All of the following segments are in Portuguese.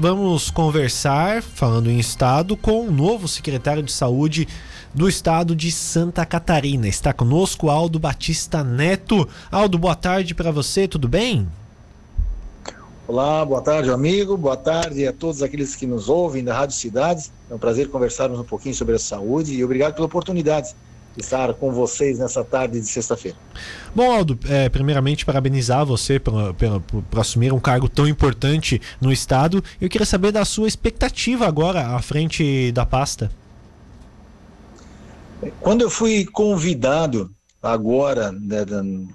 Vamos conversar, falando em estado, com o novo secretário de saúde do estado de Santa Catarina. Está conosco Aldo Batista Neto. Aldo, boa tarde para você, tudo bem? Olá, boa tarde, amigo. Boa tarde a todos aqueles que nos ouvem da Rádio Cidades. É um prazer conversarmos um pouquinho sobre a saúde e obrigado pela oportunidade estar com vocês nessa tarde de sexta-feira. Bom, Aldo, é, primeiramente parabenizar você pela, por, por, assumir um cargo tão importante no Estado. Eu queria saber da sua expectativa agora à frente da pasta. Quando eu fui convidado agora, né,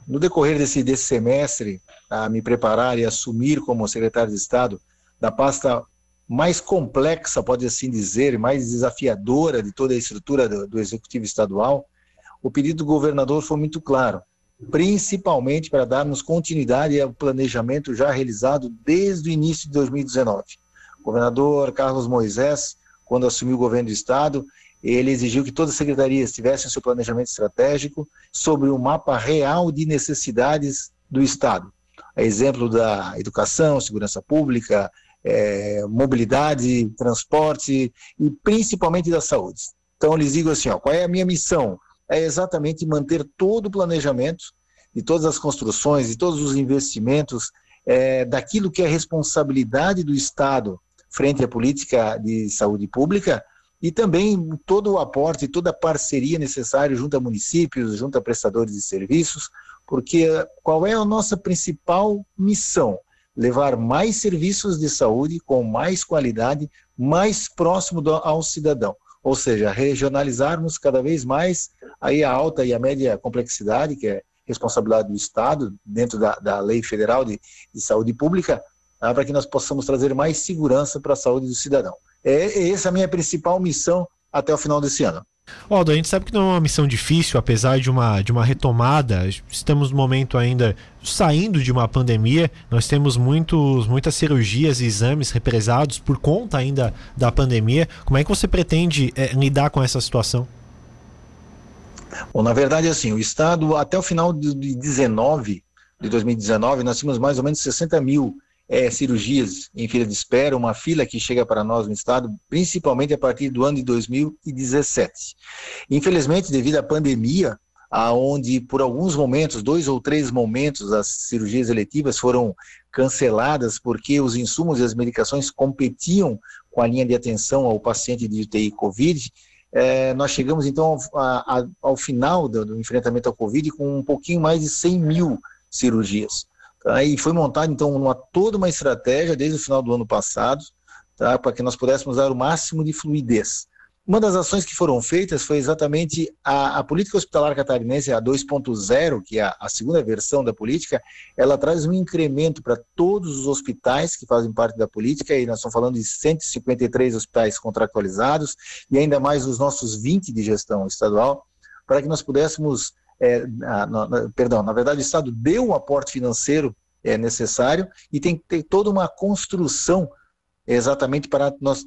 no decorrer desse, desse semestre, a me preparar e assumir como secretário de Estado da pasta mais complexa, pode assim dizer, mais desafiadora de toda a estrutura do, do Executivo Estadual, o pedido do governador foi muito claro, principalmente para darmos continuidade ao planejamento já realizado desde o início de 2019. O governador Carlos Moisés, quando assumiu o governo do Estado, ele exigiu que todas as secretarias tivessem seu planejamento estratégico sobre o um mapa real de necessidades do Estado. A exemplo da educação, segurança pública, é, mobilidade, transporte e principalmente da saúde. Então, eu lhes digo assim: ó, qual é a minha missão? É exatamente manter todo o planejamento de todas as construções e todos os investimentos é, daquilo que é responsabilidade do Estado frente à política de saúde pública e também todo o aporte, toda a parceria necessária junto a municípios, junto a prestadores de serviços, porque qual é a nossa principal missão? Levar mais serviços de saúde com mais qualidade, mais próximo do, ao cidadão. Ou seja, regionalizarmos cada vez mais aí a alta e a média complexidade, que é responsabilidade do Estado, dentro da, da Lei Federal de, de Saúde Pública, tá, para que nós possamos trazer mais segurança para a saúde do cidadão. É, essa é a minha principal missão até o final desse ano. Aldo, a gente sabe que não é uma missão difícil, apesar de uma, de uma retomada. Estamos no momento ainda saindo de uma pandemia. Nós temos muitos, muitas cirurgias e exames represados por conta ainda da pandemia. Como é que você pretende é, lidar com essa situação? Bom, na verdade, assim, o Estado, até o final de 19, de 2019, nós tínhamos mais ou menos 60 mil é, cirurgias em fila de espera, uma fila que chega para nós no estado, principalmente a partir do ano de 2017. Infelizmente, devido à pandemia, aonde por alguns momentos, dois ou três momentos, as cirurgias eletivas foram canceladas porque os insumos e as medicações competiam com a linha de atenção ao paciente de UTI COVID, é, nós chegamos então ao, a, ao final do, do, enfrentamento ao Covid com um pouquinho mais de 100 mil cirurgias. Tá? E foi montada, então, uma, toda uma estratégia desde o final do ano passado, tá? para que nós pudéssemos dar o máximo de fluidez. Uma das ações que foram feitas foi exatamente a, a política hospitalar catarinense, a 2.0, que é a, a, segunda versão da política, ela traz um incremento para todos os hospitais que fazem parte da política, e nós estamos falando de 153 hospitais contratualizados, e ainda mais os nossos 20 de gestão estadual, para que nós pudéssemos é, na, na, perdão, na verdade o Estado deu um aporte financeiro é, necessário e tem que ter toda uma construção exatamente para nós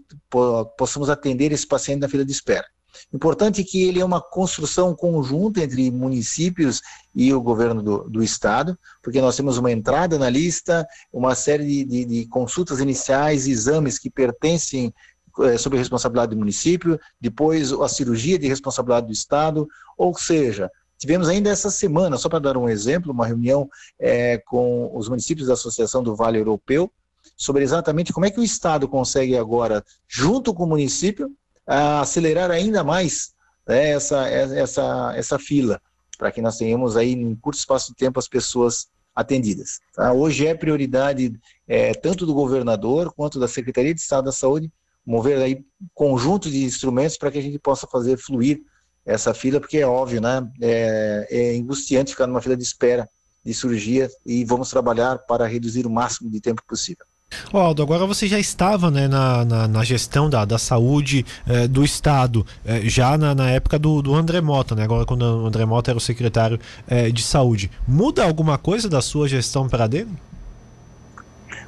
possamos atender esse paciente na fila de espera. Importante que ele é uma construção conjunta entre municípios e o governo do, do estado, porque nós temos uma entrada na lista, uma série de, de, de consultas iniciais, exames que pertencem é, sob responsabilidade do município, depois a cirurgia de responsabilidade do estado, ou seja, Tivemos ainda essa semana, só para dar um exemplo, uma reunião é, com os municípios da Associação do Vale Europeu sobre exatamente como é que o Estado consegue agora, junto com o município, acelerar ainda mais né, essa, essa, essa fila, para que nós tenhamos aí, em curto espaço de tempo, as pessoas atendidas. Tá? Hoje é prioridade é, tanto do governador quanto da Secretaria de Estado da Saúde mover aí conjunto de instrumentos para que a gente possa fazer fluir essa fila, porque é óbvio, né? É, é angustiante ficar numa fila de espera de cirurgia e vamos trabalhar para reduzir o máximo de tempo possível. Aldo, agora você já estava né, na, na, na gestão da, da saúde eh, do Estado, eh, já na, na, época do, do André Mota, né, agora quando o André Mota era o secretário eh, de saúde. Muda alguma coisa da sua gestão para dele?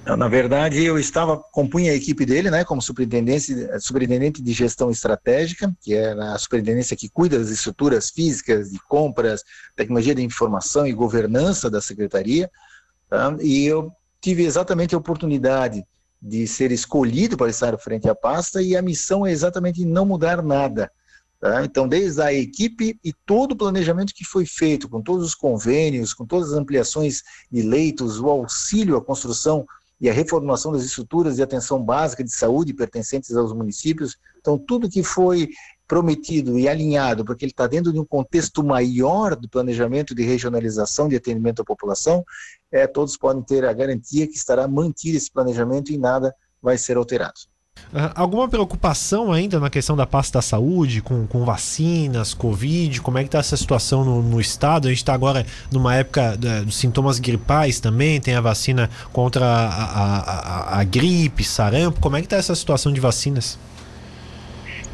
Na verdade, eu estava, compunha a equipe dele, né, como superintendente, superintendente de gestão estratégica, que é a superintendência que cuida das estruturas físicas, de compras, tecnologia de informação e governança da secretaria, tá? e eu tive exatamente a oportunidade de ser escolhido para estar frente à pasta e a missão é exatamente não mudar nada. Tá? Então, desde a equipe e todo o planejamento que foi feito, com todos os convênios, com todas as ampliações de leitos, o auxílio à construção e a reformulação das estruturas de atenção básica de saúde pertencentes aos municípios. Então, tudo que foi prometido e alinhado, porque ele está dentro de um contexto maior do planejamento de regionalização de atendimento à população, é, todos podem ter a garantia que estará mantido esse planejamento e nada vai ser alterado. Uh, alguma preocupação ainda na questão da pasta da saúde, com, com vacinas, Covid? Como é que está essa situação no, no, estado? A gente está agora numa época de, dos sintomas gripais também, tem a vacina contra a, a, a, a gripe, sarampo. Como é que está essa situação de vacinas?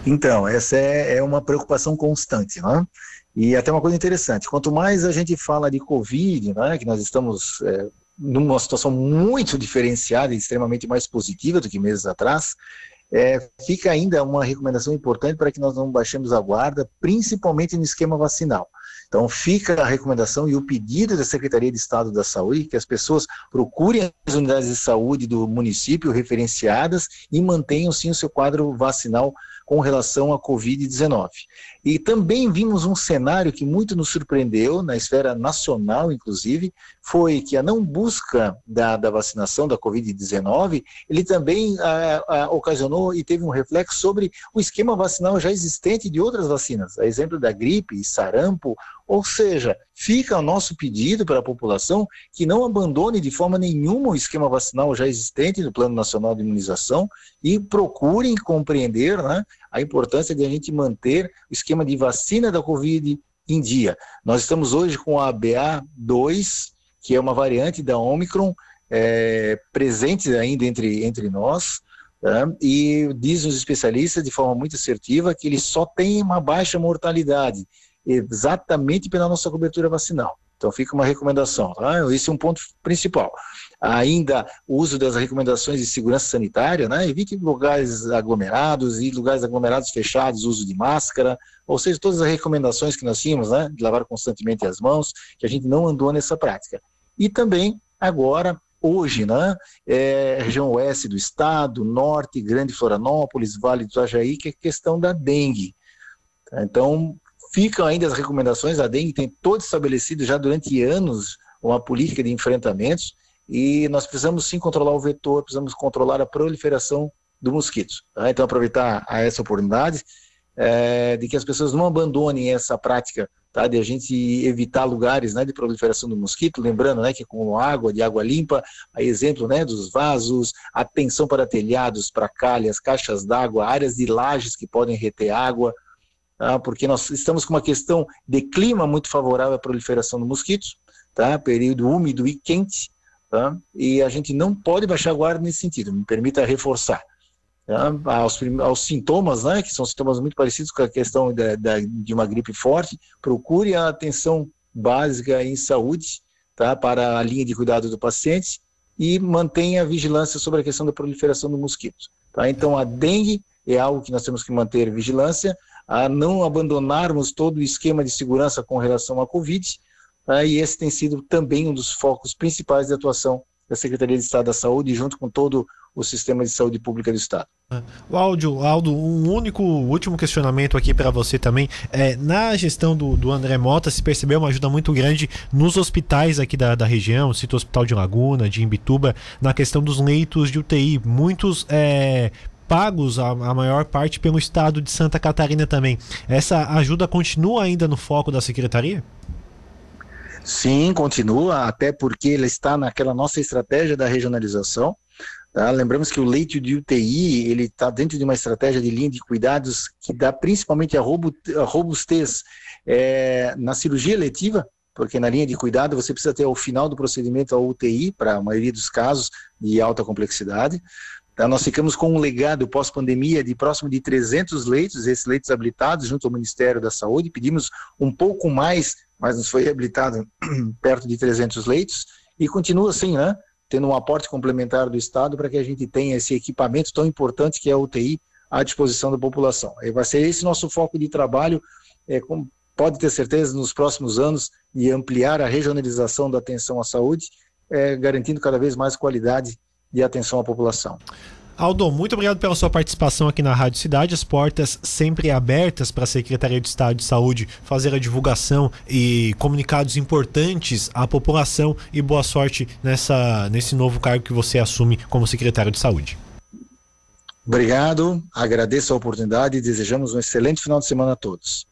Então, essa é, é uma preocupação constante, né? E até uma coisa interessante, quanto mais a gente fala de Covid, né, que nós estamos é, numa situação muito diferenciada e extremamente mais positiva do que meses atrás, é, fica ainda uma recomendação importante para que nós não baixemos a guarda, principalmente no esquema vacinal. Então, fica a recomendação e o pedido da Secretaria de Estado da Saúde que as pessoas procurem as unidades de saúde do município referenciadas e mantenham sim o seu quadro vacinal com relação à Covid-19. E também vimos um cenário que muito nos surpreendeu, na esfera nacional, inclusive, foi que a não busca da, da vacinação da Covid-19, ele também a, a, ocasionou e teve um reflexo sobre o esquema vacinal já existente de outras vacinas, a exemplo da gripe, sarampo, ou seja, fica o nosso pedido para a população que não abandone de forma nenhuma o esquema vacinal já existente no Plano Nacional de Imunização e procurem compreender né, a importância de a gente manter o esquema de vacina da Covid em dia. Nós estamos hoje com a BA2, que é uma variante da Omicron, é, presente ainda entre, entre nós, tá? e dizem os especialistas de forma muito assertiva que ele só tem uma baixa mortalidade, exatamente pela nossa cobertura vacinal. Então fica uma recomendação, tá? esse é um ponto principal. Ainda o uso das recomendações de segurança sanitária, né? evite lugares aglomerados e lugares aglomerados fechados, uso de máscara, ou seja, todas as recomendações que nós tínhamos, né? de lavar constantemente as mãos, que a gente não andou nessa prática. E também agora hoje, né, é, região oeste do estado, norte, Grande Florianópolis, Vale do Itajaí, que é questão da dengue. Então, Ficam ainda as recomendações, a dengue tem todo estabelecido já durante anos uma política de enfrentamentos e nós precisamos sim controlar o vetor, precisamos controlar a proliferação do mosquito. Tá? Então, aproveitar essa oportunidade é, de que as pessoas não abandonem essa prática tá? de a gente evitar lugares né, de proliferação do mosquito, lembrando né, que com água, de água limpa, a exemplo né, dos vasos, atenção para telhados, para calhas, caixas d'água, áreas de lajes que podem reter água, tá? porque nós estamos com uma questão de clima muito favorável à proliferação de mosquitos, tá? período úmido e quente, tá? e a gente não pode baixar a guarda nesse sentido, me permita reforçar. Tá? Aos, aos, sintomas, né, que são sintomas muito parecidos com a questão da, da, de uma gripe forte, procure a atenção básica em saúde tá, para a linha de cuidado do paciente e mantenha a vigilância sobre a questão da proliferação do mosquito. Tá? Então, a dengue é algo que nós temos que manter vigilância, a não abandonarmos todo o esquema de segurança com relação à Covid, tá? e esse tem sido também um dos focos principais de atuação da Secretaria de Estado da Saúde, junto com todo o sistema de saúde pública do Estado. O Aldo, Aldo, um único último questionamento aqui para você também. É, na gestão do, do André Mota, se percebeu uma ajuda muito grande nos hospitais aqui da, da região, cito o Hospital de Laguna, de Imbituba, na questão dos leitos de UTI. Muitos é, pagos a, a, maior parte pelo estado de Santa Catarina também. Essa ajuda continua ainda no foco da secretaria? Sim, continua, até porque ela está naquela nossa estratégia da regionalização. Tá? Lembramos que o leite de UTI ele está dentro de uma estratégia de linha de cuidados que dá principalmente a, robustez é, na cirurgia letiva, porque na linha de cuidado você precisa ter ao final do procedimento a UTI, para a maioria dos casos de alta complexidade. Tá? Nós ficamos com um legado pós-pandemia de próximo de 300 leitos, esses leitos habilitados junto ao Ministério da Saúde. Pedimos um pouco mais, mas nos foi habilitado perto de 300 leitos e continua assim, né? Tendo um aporte complementar do Estado para que a gente tenha esse equipamento tão importante que é a UTI à disposição da população. E vai ser esse nosso foco de trabalho, é, com, pode ter certeza, nos próximos anos, de ampliar a regionalização da atenção à saúde, é, garantindo cada vez mais qualidade de atenção à população. Aldo, muito obrigado pela sua participação aqui na Rádio Cidade. As portas sempre abertas para a Secretaria de Estado de Saúde fazer a divulgação e comunicados importantes à população. E boa sorte nessa, nesse novo cargo que você assume como secretário de Saúde. Obrigado, agradeço a oportunidade e desejamos um excelente final de semana a todos.